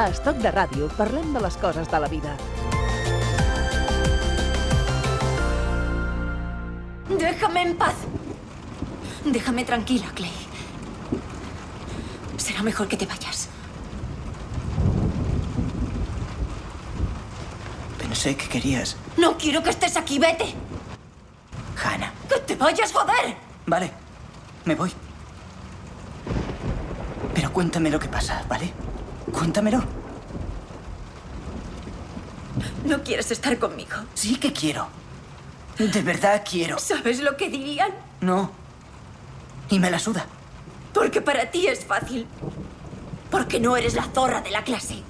A Estoc de Ràdio parlem de les coses de la vida. Déjame en paz. Déjame tranquila, Clay. Será mejor que te vayas. Pensé que querías. No quiero que estés aquí, vete. Hannah. ¡Que te vayas, joder! Vale, me voy. Pero cuéntame lo que pasa, ¿vale? Cuéntamelo. No quieres estar conmigo. Sí que quiero. De verdad quiero. ¿Sabes lo que dirían? No. Y me la suda. Porque para ti es fácil. Porque no eres la zorra de la clase.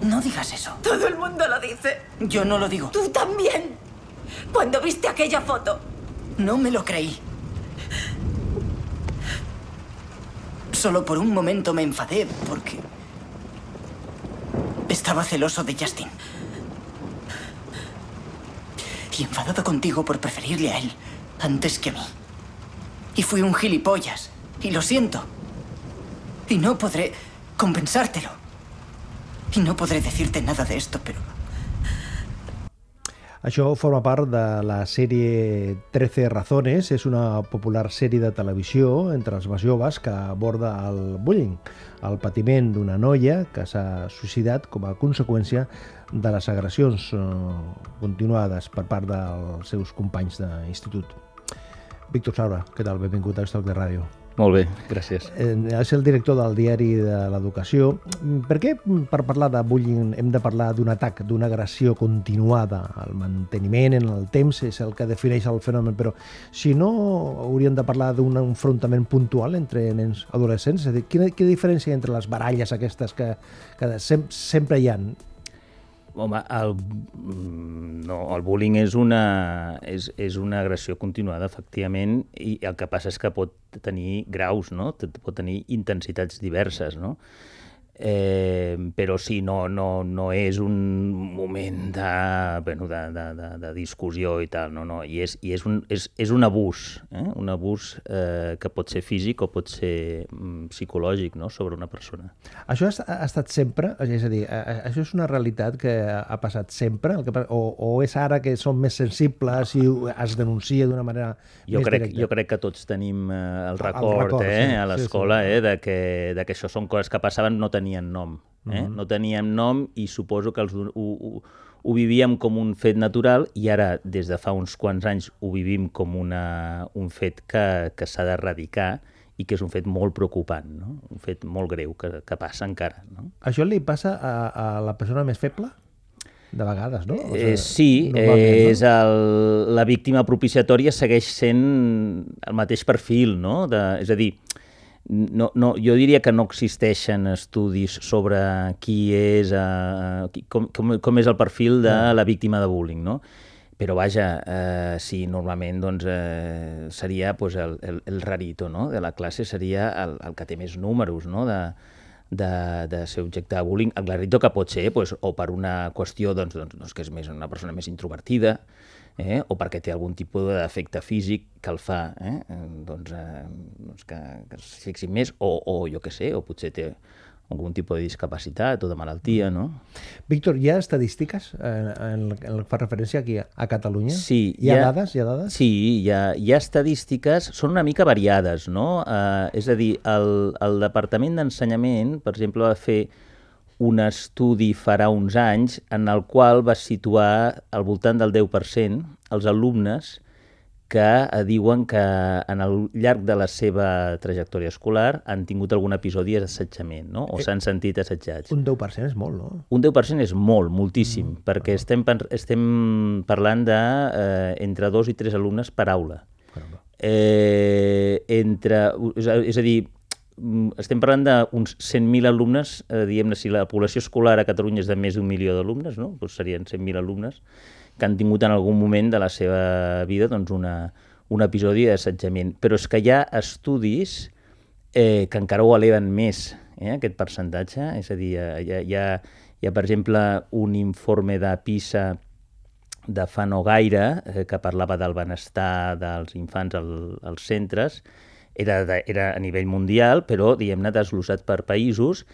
No digas eso. Todo el mundo lo dice. Yo no lo digo. Tú también. Cuando viste aquella foto. No me lo creí. Solo por un momento me enfadé porque... Estaba celoso de Justin. Y enfadado contigo por preferirle a él antes que a mí. Y fui un gilipollas. Y lo siento. Y no podré compensártelo. Y no podré decirte nada de esto, pero... Això forma part de la sèrie 13 razones, és una popular sèrie de televisió entre els més joves que aborda el bullying, el patiment d'una noia que s'ha suïcidat com a conseqüència de les agressions eh, continuades per part dels seus companys d'institut. Víctor Saura, què tal? Benvingut a Estoc de Ràdio. Molt bé, gràcies. Eh, és el director del diari de l'Educació. Per què per parlar de bullying hem de parlar d'un atac, d'una agressió continuada? El manteniment en el temps és el que defineix el fenomen, però si no hauríem de parlar d'un enfrontament puntual entre nens adolescents? És a dir, quina, quina diferència entre les baralles aquestes que, que sem sempre hi ha? Home, el, mm, no, el bullying és una, és, és una agressió continuada, efectivament, i el que passa és que pot tenir graus, no? pot tenir intensitats diverses, no? Eh, però sí, no, no, no és un moment de, bueno, de, de, de, de discussió i tal, no, no, i és, i és, un, és, és un abús, eh? un abús eh, que pot ser físic o pot ser mm, psicològic no? sobre una persona. Això ha, ha estat sempre? És a dir, això és una realitat que ha passat sempre? El que, o, o és ara que som més sensibles i es denuncia d'una manera jo més crec, directa? Jo crec que tots tenim eh, el record, el record eh, sí, a l'escola sí, sí. eh, de, que, de que això són coses que passaven, no tenien nom. Eh? Mm -hmm. No teníem nom i suposo que els, ho, ho, ho vivíem com un fet natural i ara, des de fa uns quants anys, ho vivim com una, un fet que, que s'ha d'erradicar i que és un fet molt preocupant, no? un fet molt greu que, que passa encara. No? Això li passa a, a la persona més feble? De vegades, no? O eh, sí, eh, és el, la víctima propiciatòria segueix sent el mateix perfil, no? De, és a dir, no, no, jo diria que no existeixen estudis sobre qui és, eh, qui, com, com, com és el perfil de la víctima de bullying, no? Però vaja, eh, sí, normalment doncs, eh, seria pues, el, el, el rarito no? de la classe, seria el, el que té més números no? de, de, de ser objecte de bullying. El rarito que pot ser pues, o per una qüestió doncs, doncs, doncs, que és més una persona més introvertida, eh? o perquè té algun tipus de defecte físic que el fa eh? doncs, eh, doncs que, que es fixi més, o, o jo què sé, o potser té algun tipus de discapacitat o de malaltia, no? Víctor, hi ha estadístiques en, en, en el que fa referència aquí a Catalunya? Sí. Hi ha, hi ha dades? Hi ha dades? Sí, hi ha, hi ha estadístiques, són una mica variades, no? Eh, és a dir, el, el Departament d'Ensenyament, per exemple, va fer un estudi farà uns anys en el qual va situar al voltant del 10% els alumnes que eh, diuen que en el llarg de la seva trajectòria escolar han tingut algun episodi d'assetjament, no? o s'han sentit assetjats. Un 10% és molt, no? Un 10% és molt, moltíssim, mm, perquè bueno. estem, estem parlant de eh, entre dos i tres alumnes per aula. Caramba. Eh, entre, és a dir, estem parlant d'uns 100.000 alumnes, eh, diguem-ne, si la població escolar a Catalunya és de més d'un milió d'alumnes, no? doncs serien 100.000 alumnes, que han tingut en algun moment de la seva vida doncs, una, un episodi d'assetjament. Però és que hi ha estudis eh, que encara ho eleven més, eh, aquest percentatge. És a dir, hi ha, hi ha, hi ha per exemple, un informe de PISA de fa no gaire, eh, que parlava del benestar dels infants al, als centres, era, de, era a nivell mundial, però, diguem-ne, desglossat per països,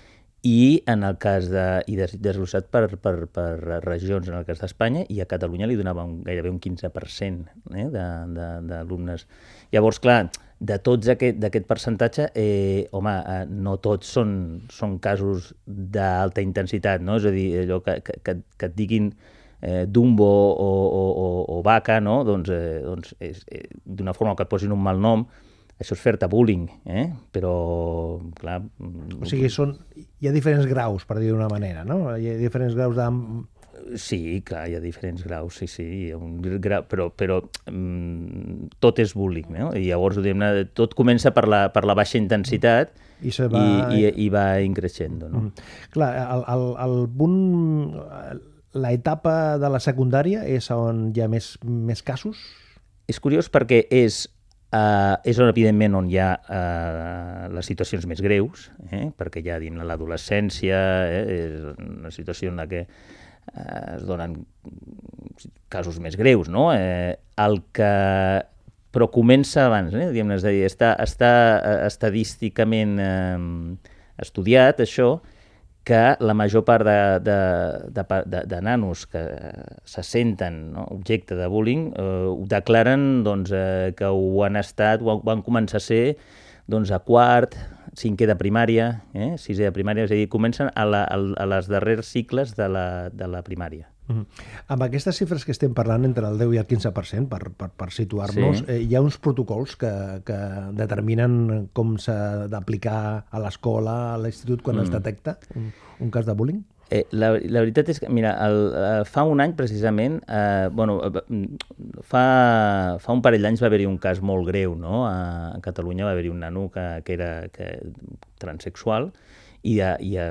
i en el cas de, i des, desglossat per, per, per regions, en el cas d'Espanya, i a Catalunya li donava un, gairebé un 15% eh, d'alumnes. Llavors, clar, de tots aquest, d'aquest percentatge, eh, home, eh, no tots són, són casos d'alta intensitat, no? És a dir, allò que, que, que, que et diguin eh, Dumbo o, o, o, o Vaca, no? doncs, eh, doncs és, eh, d'una forma que et posin un mal nom, això és fer-te bullying, eh? però, clar... O sigui, són, hi ha diferents graus, per dir d'una manera, no? Hi ha diferents graus de... Sí, clar, hi ha diferents graus, sí, sí, hi ha un grau, però, però mm, tot és bullying, no? I llavors, diguem tot comença per la, per la baixa intensitat i, se va... i, i, i va increixent, no? Mm. Clar, el, el, el punt... L'etapa de la secundària és on hi ha més, més casos? És curiós perquè és Uh, és on, evidentment, on hi ha uh, les situacions més greus, eh? perquè ja dins l'adolescència eh? és una situació en la que uh, es donen casos més greus, no? Eh, el que però comença abans, eh? Diguem, és a dir, està, està estadísticament eh, estudiat això, que la major part de, de, de, de, de nanos que se senten no, objecte de bullying eh, ho declaren doncs, eh, que ho han estat, ho van començar a ser doncs, a quart, cinquè de primària, eh, sisè de primària, és a dir, comencen a, la, a, a les darrers cicles de la, de la primària. Mm. Amb aquestes xifres que estem parlant entre el 10 i el 15%, per, per, per situar-nos, sí. eh, hi ha uns protocols que, que determinen com s'ha d'aplicar a l'escola, a l'institut, quan mm. es detecta un, un cas de bullying? Eh, la, la veritat és que, mira, el, eh, fa un any precisament, eh, bueno, eh, fa, fa un parell d'anys va haver-hi un cas molt greu, no? A, a Catalunya va haver-hi un nano que, que era que, transexual, i a, i a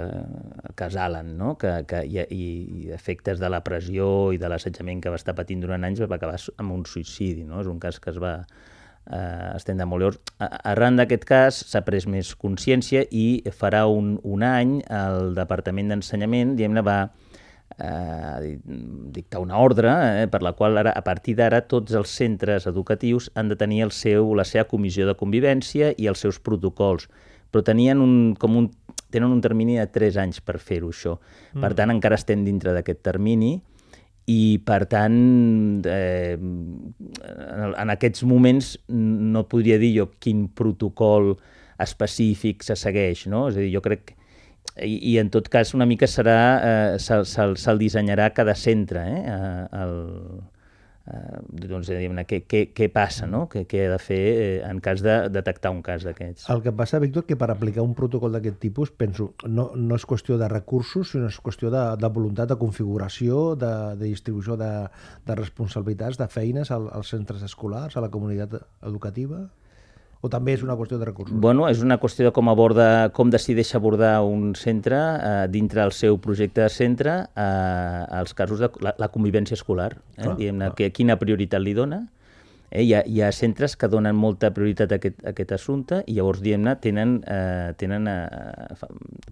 Casalan, no? que, que, i, i efectes de la pressió i de l'assetjament que va estar patint durant anys va acabar amb un suïcidi. No? És un cas que es va eh, estendre molt. Llavors, arran d'aquest cas s'ha pres més consciència i farà un, un any el Departament d'Ensenyament diguem-ne va eh, dictar una ordre eh, per la qual ara, a partir d'ara tots els centres educatius han de tenir el seu, la seva comissió de convivència i els seus protocols però tenien un, com un tenen un termini de 3 anys per fer-ho, això. Mm. Per tant, encara estem dintre d'aquest termini i, per tant, eh, en, aquests moments no podria dir jo quin protocol específic se segueix, no? És a dir, jo crec que i, i en tot cas una mica serà, eh, se'l se, se dissenyarà cada centre, eh, el, eh, doncs, què, què, què passa, no? què, què he de fer eh, en cas de detectar un cas d'aquests. El que passa, Víctor, que per aplicar un protocol d'aquest tipus, penso, no, no és qüestió de recursos, sinó és qüestió de, de voluntat, de configuració, de, de distribució de, de responsabilitats, de feines als, als centres escolars, a la comunitat educativa? O també és una qüestió de recursos? Bueno, és una qüestió de com aborda, com decideix abordar un centre eh, dintre del seu projecte de centre eh, els casos de la, la convivència escolar. Eh? Diguem-ne, que, quina prioritat li dona. Eh? Hi, ha, hi ha centres que donen molta prioritat a aquest, a aquest assumpte i llavors, diguem-ne, tenen, eh, tenen eh,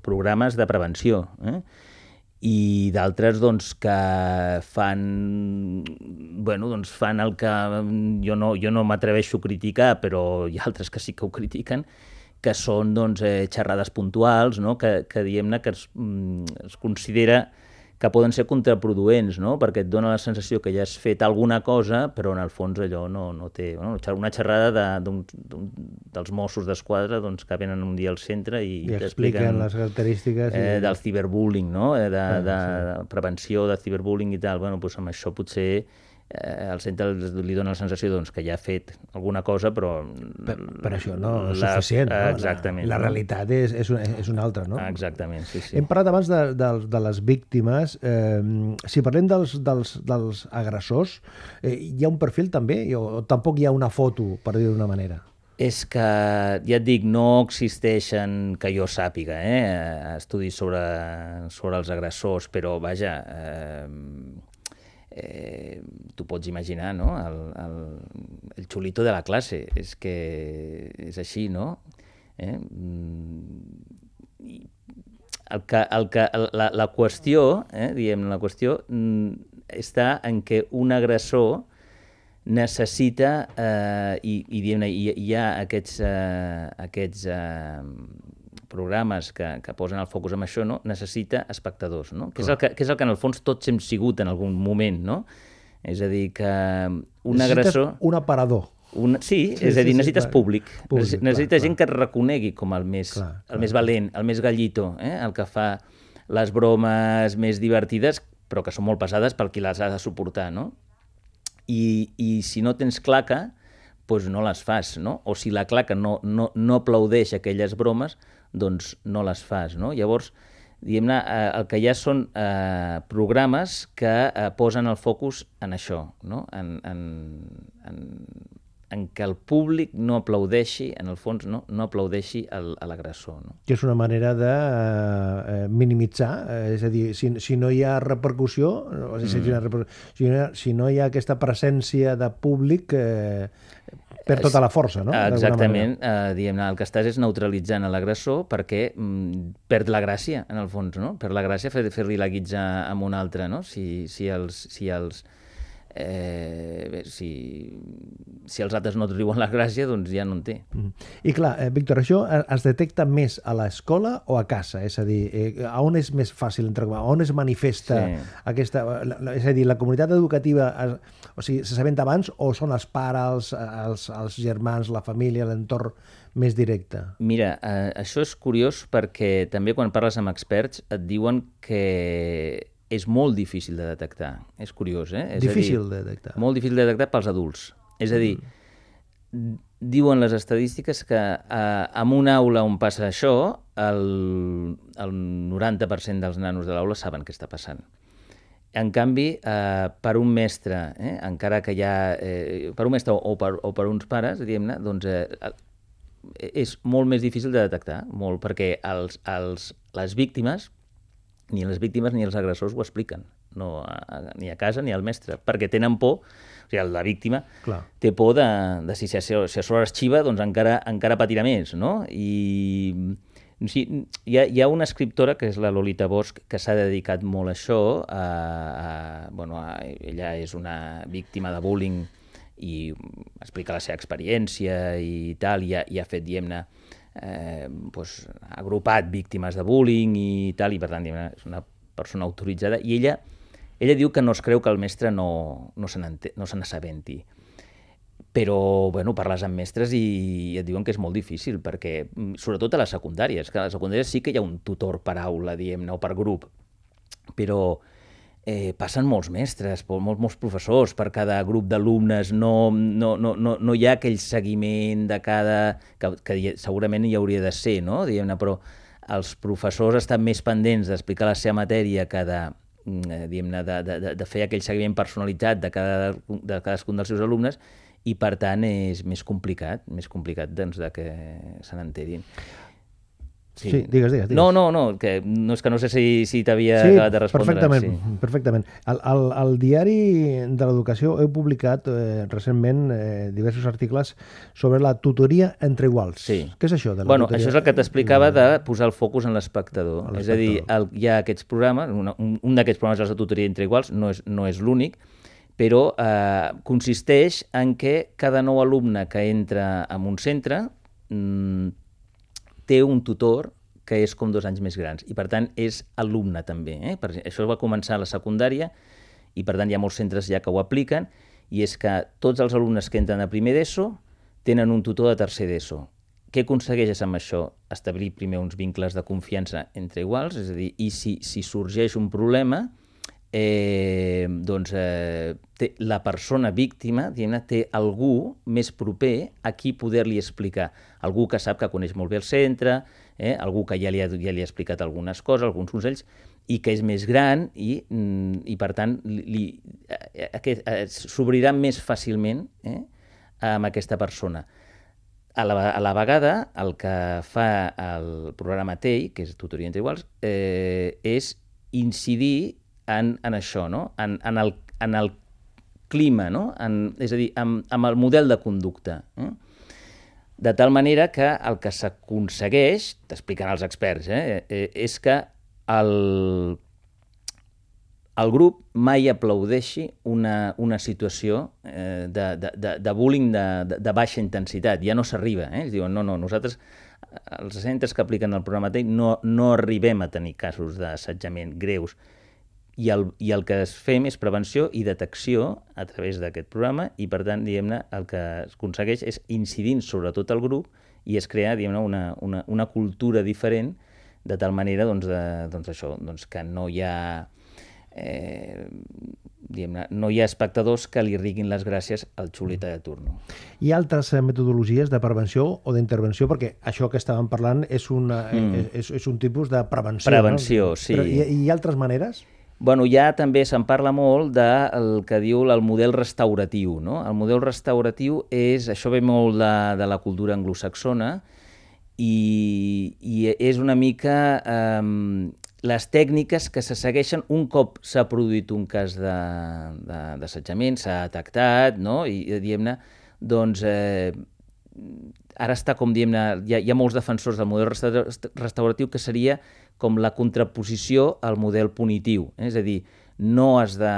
programes de prevenció. Eh? I d'altres doncs, que fan, bueno, doncs fan el que jo no, jo no m'atreveixo a criticar, però hi ha altres que sí que ho critiquen, que són doncs, eh, xerrades puntuals, no? que, que diguem-ne que es, mm, es considera que poden ser contraproduents, no? perquè et dona la sensació que ja has fet alguna cosa, però en el fons allò no, no té... Bueno, una xerrada de, d'un, d'un, dels Mossos d'Esquadra doncs, que venen un dia al centre i, I t'expliquen les característiques... Eh, i... Del ciberbullying, no? Eh, de, ah, de, sí. de prevenció de ciberbullying i tal. Bueno, doncs amb això potser eh, el centre li dona la sensació doncs, que ja ha fet alguna cosa, però... Per, per això no és la, suficient. No? Exactament. La, la realitat és, és, una, és una altra, no? Exactament, sí, sí. Hem parlat abans de, de, de les víctimes. Eh, si parlem dels, dels, dels agressors, eh, hi ha un perfil també? O tampoc hi ha una foto, per dir d'una manera? és que, ja et dic, no existeixen, que jo sàpiga, eh, estudis sobre, sobre els agressors, però, vaja, eh, eh, tu pots imaginar, no?, el, el, el xulito de la classe, és que és així, no? Eh? I el que, el que, la, la qüestió, eh, diem, la qüestió mm, està en que un agressor necessita, eh, i, i, diem, hi, hi ha aquests, eh, aquests eh, programes que, que posen el focus en això, no? necessita espectadors, no? Que és, el que, que és el que en el fons tots hem sigut en algun moment, no? És a dir, que un Necessites agressor... un aparador. Un, sí, Sí, és a dir, sí, sí, necessites clar. públic. Públic, Necessi- clar, necessites clar. gent que et reconegui com el més, Clar, el clar, més clar. valent, el més gallito, eh? el que fa les bromes més divertides, però que són molt pesades pel qui les ha de suportar, no? I, i si no tens claca, doncs no les fas, no? O si la claca no, no, no aplaudeix aquelles bromes, doncs no les fas, no? Llavors, diguem-ne, eh, el que hi ha són eh, programes que eh, posen el focus en això, no? En, en, en, en què el públic no aplaudeixi, en el fons, no, no aplaudeixi l'agressor, no? que és una manera de eh, minimitzar, eh, és a dir, si, si no hi ha repercussió, reper... si, no hi ha, si no hi ha aquesta presència de públic, eh, perd tota la força, no? Exactament, eh, diguem-ne, el que estàs és neutralitzant l'agressor perquè mm, perd la gràcia, en el fons, no? Perd la gràcia fer- fer-li la guitza amb un altre, no? Si, si els... Si els eh, bé, si, si els altres no et riuen la gràcia, doncs ja no en té. Mm. I clar, eh, Víctor, això eh, es detecta més a l'escola o a casa? És a dir, eh, a on és més fàcil, entre, a on es manifesta Sí. aquesta... La, la, és a dir, la comunitat educativa es, o sigui, se sabent abans o són els pares, els, els germans, la família, l'entorn més directe? Mira, eh, això és curiós perquè també quan parles amb experts et diuen que és molt difícil de detectar. És curiós, eh? És Difícil a dir, de detectar. Molt difícil de detectar pels adults. És a dir, diuen les estadístiques que eh, en una aula on passa això, el, el 90% dels nanos de l'aula saben què està passant. En canvi, eh, per un mestre, eh, encara que hi ha... Eh, per un mestre o per, o per uns pares, diguem-ne, doncs eh, és molt més difícil de detectar, molt, perquè els, els, les víctimes, ni les víctimes ni els agressors ho expliquen, no a, a, ni a casa ni al mestre, perquè tenen por, o sigui, la víctima Clar. té por de, de si, si, si a sobre arxiva, doncs encara, encara patirà més, no? I sí, hi, ha, hi ha una escriptora, que és la Lolita Bosch, que s'ha dedicat molt a això, a, a, bueno, a, ella és una víctima de bullying i explica la seva experiència i tal, i ha, i ha fet, diguem-ne, eh, ha agrupat víctimes de bullying i tal, i per tant, és una persona autoritzada, i ella, ella diu que no es creu que el mestre no, no se n'ente- no n'assabenti. Però, bueno, parles amb mestres i et diuen que és molt difícil, perquè, mm, sobretot a les secundàries, que a les secundàries sí que hi ha un tutor per aula, diguem-ne, o per grup, però eh, passen molts mestres, molts, molts professors per cada grup d'alumnes, no, no, no, no, no hi ha aquell seguiment de cada... que, que segurament hi hauria de ser, no? diguem-ne, però els professors estan més pendents d'explicar la seva matèria que mm, eh, de, de, de- de fer aquell seguiment personalitzat de, cada, de cadascun dels seus alumnes i per tant és més complicat, més complicat doncs, de que se n'enterin. Sí, digues, digues, digues. No, no, no, que no és que no sé si, si t'havia Sí, acabat de respondre. perfectament, Sí. perfectament. Al, al, al diari de l'Educació heu publicat eh, recentment eh, diversos articles sobre la tutoria entre iguals. Sí. Què és això de la Bueno, tutoria? això és el que t'explicava de posar el focus en l'espectador. És a dir, el, hi ha aquests programes, una, un, un d'aquests programes és la tutoria entre iguals, no és, no és l'únic, però eh, consisteix en què cada nou alumne que entra en un centre mm, té un tutor que és com dos anys més grans i per tant és alumne també. Eh? Per, això va començar a la secundària i per tant hi ha molts centres ja que ho apliquen i és que tots els alumnes que entren a primer d'ESO tenen un tutor de tercer d'ESO. Què aconsegueixes amb això? Establir primer uns vincles de confiança entre iguals, és a dir, i si, si sorgeix un problema, eh, doncs eh, té, la persona víctima té algú més proper a qui poder-li explicar. Algú que sap que coneix molt bé el centre, eh, algú que ja li, ha, ja li ha explicat algunes coses, alguns consells, i que és més gran i, mm, i per tant, li, eh, aquest, eh, s'obrirà més fàcilment eh, amb aquesta persona. A la, a la vegada, el que fa el programa TEI, que és Tutoria entre Iguals, eh, és incidir en, en això, no? en, en, el, en el clima, no? en, és a dir, amb, amb el model de conducta. Eh? De tal manera que el que s'aconsegueix, t'expliquen els experts, eh, eh, és que el, el grup mai aplaudeixi una, una situació eh, de, de, de, de bullying de, de, de baixa intensitat. Ja no s'arriba. Eh? Ells diuen, no, no, nosaltres, els centres que apliquen el programa TEC, no, no arribem a tenir casos d'assetjament greus. I el, I el que es fem és prevenció i detecció a través d'aquest programa i, per tant, diguem-ne, el que es aconsegueix és incidint sobre tot el grup i es crea, diguem-ne, una, una, una cultura diferent de tal manera, doncs, de, doncs això, doncs que no hi ha eh, no hi ha espectadors que li riguin les gràcies al xuleta de turno. Hi ha altres eh, metodologies de prevenció o d'intervenció? Perquè això que estàvem parlant és, una, mm. és, és un tipus de prevenció. Prevenció, no? sí. Però hi, hi ha altres maneres? Bueno, ja també se'n parla molt del que diu el model restauratiu. No? El model restauratiu és, això ve molt de, de la cultura anglosaxona, i, i és una mica eh, les tècniques que se segueixen un cop s'ha produït un cas d'assetjament, s'ha detectat, no? i diguem-ne, doncs eh, ara està com diguem-ne, hi, ha, hi ha molts defensors del model restauratiu que seria com la contraposició al model punitiu, eh? és a dir, no has de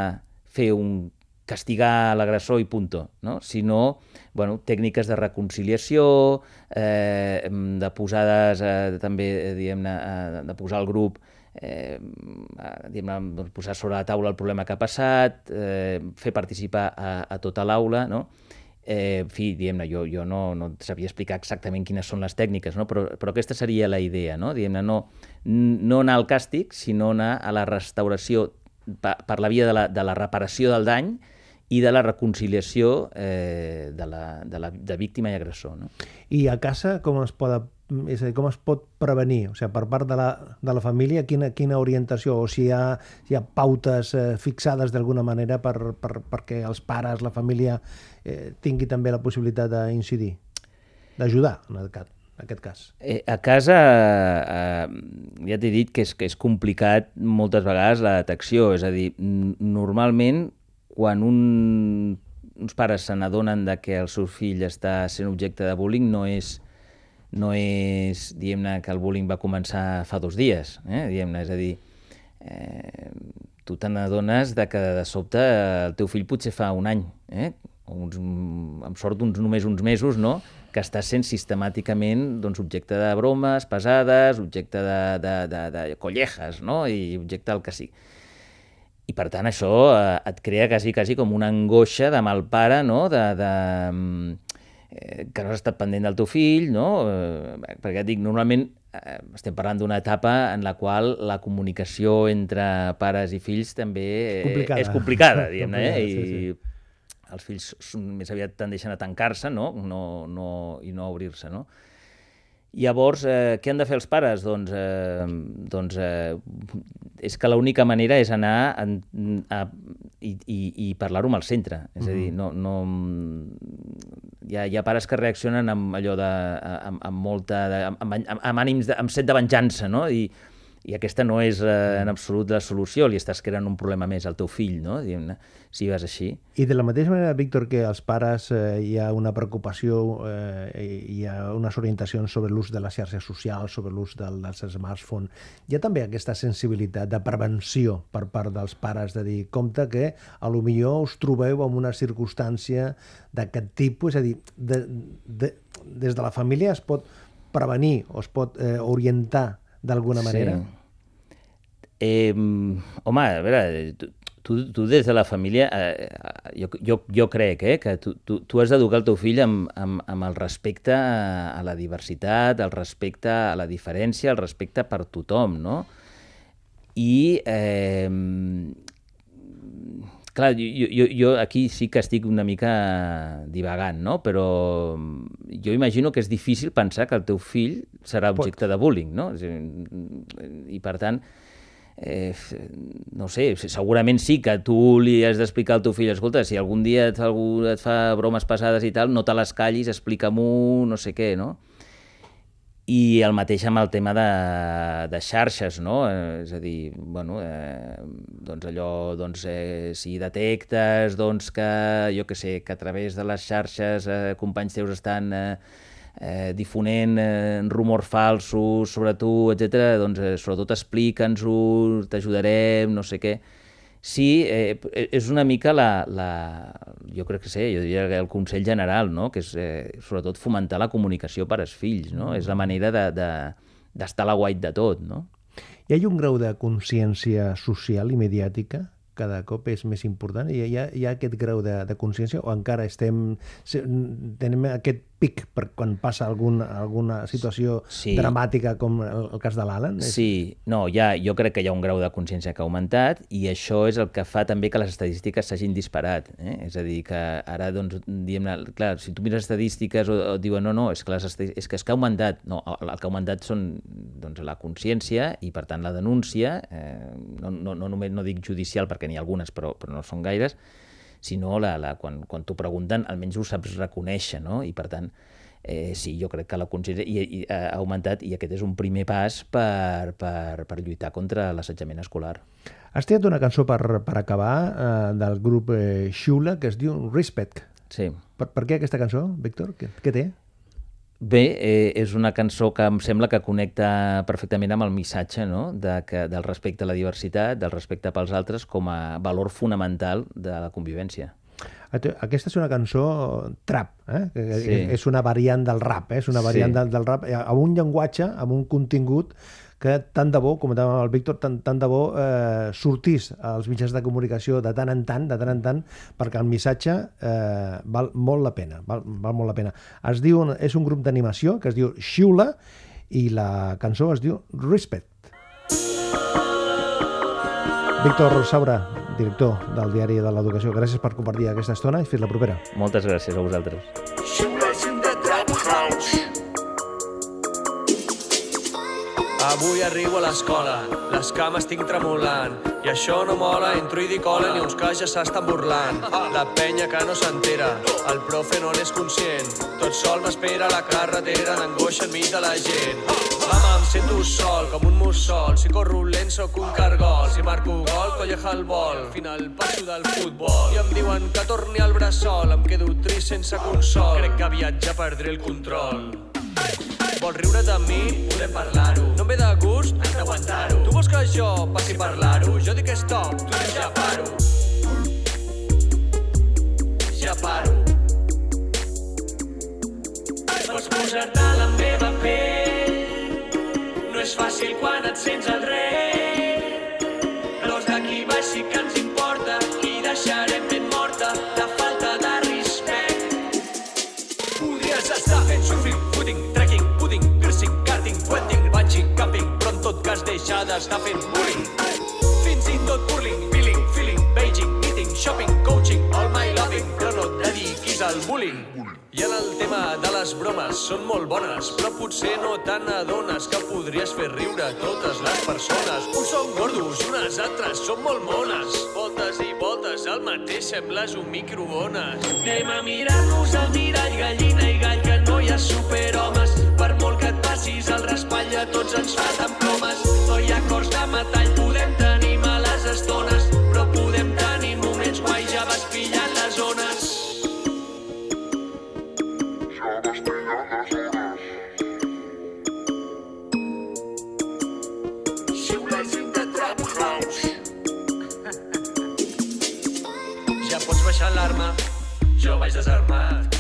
fer un castigar l'agressor i punto, no? sinó bueno, tècniques de reconciliació, eh, de posades eh, també, eh, diguem-ne, eh, de posar el grup eh, doncs, posar sobre la taula el problema que ha passat, eh, fer participar a, a tota l'aula, no? Eh, en fi, diguem-ne, jo, jo no, no sabia explicar exactament quines són les tècniques, no? però, però aquesta seria la idea, no? Diguem-ne, no, no anar al càstig, sinó anar a la restauració per, la via de la, de la reparació del dany i de la reconciliació eh, de, la, de, la, de víctima i agressor. No? I a casa com es pot és a dir, com es pot prevenir? O sigui, per part de la, de la família, quina, quina orientació? O si hi ha, si hi ha pautes eh, fixades d'alguna manera per, per, perquè els pares, la família, eh, tingui també la possibilitat d'incidir, d'ajudar, en aquest, en aquest cas? Eh, a casa, eh, ja t'he dit que és, que és complicat moltes vegades la detecció, és a dir, normalment quan un, uns pares se n'adonen que el seu fill està sent objecte de bullying no és, no és diguem-ne, que el bullying va començar fa dos dies, eh? diguem-ne, és a dir, eh, tu te n'adones que de sobte el teu fill potser fa un any, eh? uns, amb sort uns, només uns mesos, no?, que està sent sistemàticament doncs, objecte de bromes pesades, objecte de, de, de, de collejas, no?, i objecte del que sigui. I per tant això eh, et crea quasi, quasi com una angoixa de mal pare, no?, de, de, eh, que no has estat pendent del teu fill, no? Eh, perquè et dic, normalment eh, estem parlant d'una etapa en la qual la comunicació entre pares i fills també eh, complicada. és complicada, diguem-ne, eh? I sí, sí. els fills més aviat tendeixen a tancar-se, no? No, no? I no obrir-se, no? Llavors, eh, què han de fer els pares? Doncs, eh, doncs eh, és que l'única manera és anar a, a, i, i, i parlar-ho amb el centre. És a dir, no, no, hi, ha, hi ha pares que reaccionen amb allò de, amb, amb molta... De, amb, amb, amb ànims, de, amb set de venjança, no? I, i aquesta no és eh, en absolut la solució, li estàs creant un problema més al teu fill, no? Si vas així. I de la mateixa manera, Víctor, que als pares eh, hi ha una preocupació, eh, hi ha unes orientacions sobre l'ús de les xarxes socials, sobre l'ús del, dels smartphones, hi ha també aquesta sensibilitat de prevenció per part dels pares, de dir, compte que a lo millor us trobeu en una circumstància d'aquest tipus, és a dir, de, de, des de la família es pot prevenir o es pot eh, orientar d'alguna manera? Sí. Eh, home, a veure, tu, tu des de la família, eh, jo, jo, jo crec eh, que tu, tu, tu has d'educar el teu fill amb, amb, amb el respecte a la diversitat, el respecte a la diferència, el respecte per tothom, no? I eh, Clar, jo, jo, jo aquí sí que estic una mica divagant, no? Però jo imagino que és difícil pensar que el teu fill serà objecte Pot. de bullying, no? I per tant, eh, no sé, segurament sí que tu li has d'explicar al teu fill, escolta, si algun dia et fa, algú, et fa bromes passades i tal, no te les callis, explica-m'ho, no sé què, no? I el mateix amb el tema de, de xarxes, no? Eh, és a dir, bueno, eh, doncs allò, doncs, eh, si detectes doncs, que, jo que sé, que a través de les xarxes eh, companys teus estan eh, eh, difonent eh, rumors falsos sobre tu, etc. doncs eh, sobretot explica'ns-ho, t'ajudarem, no sé què. Sí, eh, és una mica la, la... Jo crec que sé, jo diria que el Consell General, no? que és eh, sobretot fomentar la comunicació per als fills, no? És la manera d'estar de, de, a la guait de tot, no? Hi ha un grau de consciència social i mediàtica cada cop és més important? Hi ha, hi ha aquest grau de, de consciència o encara estem tenem aquest pic per quan passa algun, alguna situació sí. dramàtica com el, el cas de l'Alan? Sí, no, ja, jo crec que hi ha un grau de consciència que ha augmentat i això és el que fa també que les estadístiques s'hagin disparat. Eh? És a dir, que ara, doncs, diem, clar, si tu mires estadístiques o, o diuen no, no, és que, les és que és que ha augmentat. No, el, el que ha augmentat són doncs, la consciència i, per tant, la denúncia, eh, no, no, no només no dic judicial perquè n'hi ha algunes, però, però no són gaires, sinó la, la, quan, quan t'ho pregunten almenys ho saps reconèixer, no? I per tant, eh, sí, jo crec que la consciència i, i, ha augmentat i aquest és un primer pas per, per, per lluitar contra l'assetjament escolar. Has triat una cançó per, per acabar eh, del grup eh, Xula que es diu Respect. Sí. Per, per què aquesta cançó, Víctor? Què, què té? Bé, eh, és una cançó que em sembla que connecta perfectament amb el missatge no? de que, del respecte a la diversitat, del respecte pels altres com a valor fonamental de la convivència. Aquesta és una cançó trap, eh? Sí. és una variant del rap, eh? és una variant sí. del, del rap, amb un llenguatge, amb un contingut que tant de bo, comentàvem amb el Víctor, tant, tant de bo eh, sortís als mitjans de comunicació de tant en tant, de tant en tant, perquè el missatge eh, val molt la pena, val, val molt la pena. Es diu, és un grup d'animació que es diu Xiula i la cançó es diu Respect. Víctor Saura, director del Diari de l'Educació, gràcies per compartir aquesta estona i fins la propera. Moltes gràcies a vosaltres. Avui arribo a l'escola, les cames tinc tremolant i això no mola, entro i dic hola ni uns que ja s'estan burlant. La penya que no s'entera, el profe no n'és conscient. Tot sol m'espera la carretera d'angoixa enmig de la gent. Mama, em sento sol, com un mussol. Si corro lent, sóc un cargol. Si marco gol, colleja el vol. Final passo del futbol. I em diuen que torni al bressol. Em quedo trist sense consol. Crec que aviat ja perdré el control. Vols riure de mi? Podem parlar-ho. No em ve de gust? Has d'aguantar-ho. Tu vols que jo passi a parlar-ho? Jo dic stop, tu dius ja paro. Ja paro. Pots posar-te a la meva pell. No és fàcil quan et sents el rei. D'estar fent bullying. Fins i tot burling, feeling, feeling, beijing, meeting, shopping, coaching, all my loving, però no et dediquis al bullying. I en el tema de les bromes són molt bones, però potser no te n'adones que podries fer riure totes les persones. Uns són gordos i unes altres són molt mones. Voltes i voltes, el mateix sembles un microones. Anem a mirar-nos al mirall, gallina i gall, que no hi ha superhomes. Passis al raspall, a tots ens fa tan plomes. No hi ha cors de metall, podem tenir males estones, però podem tenir moments guai, ja vas pillant les zones. Ja vas pillant les zones. Xiulessin de Trap House. Ja pots baixar l'arma, jo vaig desarmat.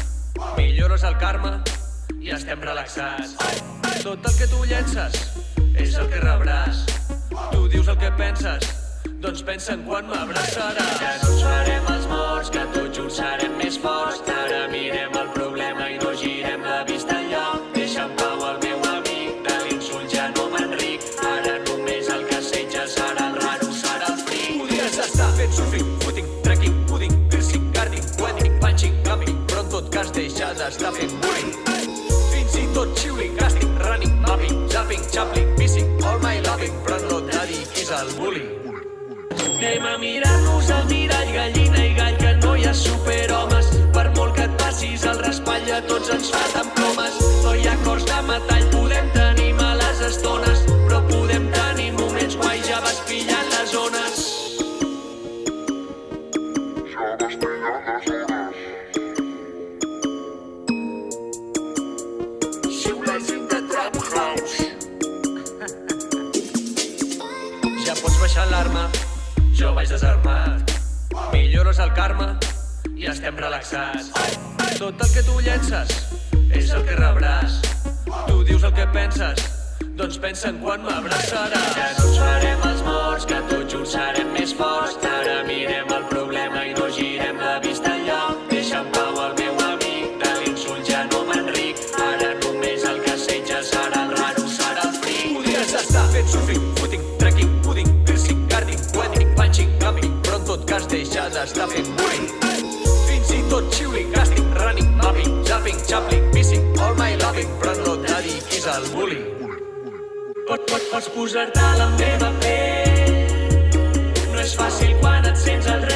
Millores el karma, i estem relaxats. Tot el que tu llences és el que rebràs. Tu dius el que penses, doncs pensa en quan m'abraçaràs. No ens farem els morts, que tots junts serem més forts. Ara mirem el Anem a mirar-nos al mirall, gallina i Chaplin, missing, all my loving, però no dediquis al bullying. Pot, pot, pots posar-te a la meva pell, no és fàcil quan et sents al rei.